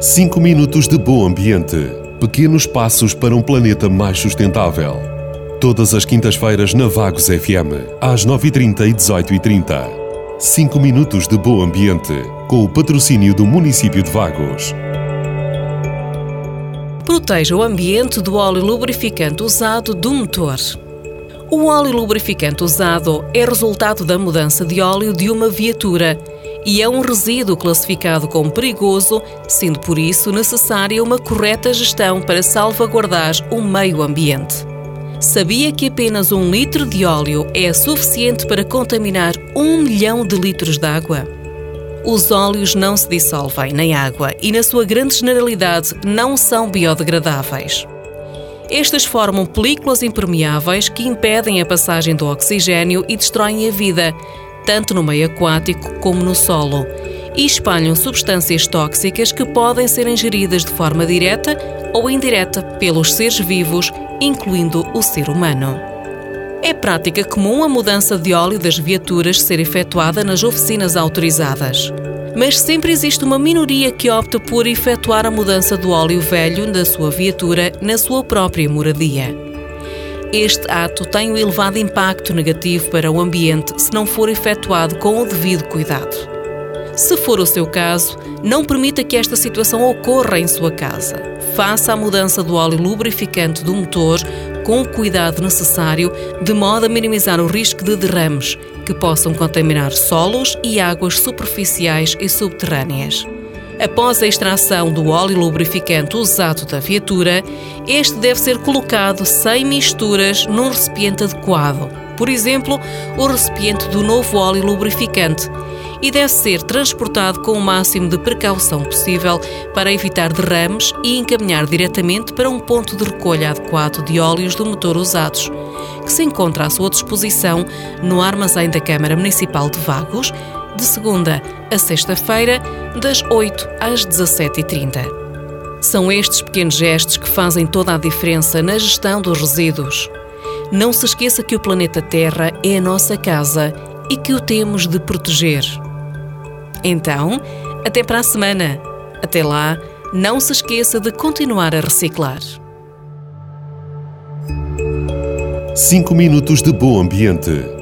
5 minutos de bom ambiente. Pequenos passos para um planeta mais sustentável. Todas as quintas-feiras na Vagos FM, às 9h30 e 18h30. 5 minutos de bom ambiente, com o patrocínio do município de Vagos. Proteja o ambiente do óleo lubrificante usado do motor. O óleo lubrificante usado é resultado da mudança de óleo de uma viatura e é um resíduo classificado como perigoso, sendo por isso necessária uma correta gestão para salvaguardar o meio ambiente. Sabia que apenas um litro de óleo é suficiente para contaminar um milhão de litros de água? Os óleos não se dissolvem nem água e, na sua grande generalidade, não são biodegradáveis. Estas formam películas impermeáveis que impedem a passagem do oxigênio e destroem a vida, tanto no meio aquático como no solo, e espalham substâncias tóxicas que podem ser ingeridas de forma direta ou indireta pelos seres vivos, incluindo o ser humano. É prática comum a mudança de óleo das viaturas ser efetuada nas oficinas autorizadas. Mas sempre existe uma minoria que opta por efetuar a mudança do óleo velho da sua viatura na sua própria moradia. Este ato tem um elevado impacto negativo para o ambiente se não for efetuado com o devido cuidado. Se for o seu caso, não permita que esta situação ocorra em sua casa. Faça a mudança do óleo lubrificante do motor com o cuidado necessário, de modo a minimizar o risco de derrames que possam contaminar solos e águas superficiais e subterrâneas. Após a extração do óleo lubrificante usado da viatura, este deve ser colocado sem misturas num recipiente adequado, por exemplo, o recipiente do novo óleo lubrificante, e deve ser transportado com o máximo de precaução possível para evitar derrames e encaminhar diretamente para um ponto de recolha adequado de óleos do motor usados, que se encontra à sua disposição no armazém da Câmara Municipal de Vagos, de segunda a sexta-feira, das 8 às 17h30. São estes pequenos gestos que fazem toda a diferença na gestão dos resíduos. Não se esqueça que o planeta Terra é a nossa casa e que o temos de proteger. Então, até para a semana. Até lá, não se esqueça de continuar a reciclar. 5 minutos de bom ambiente.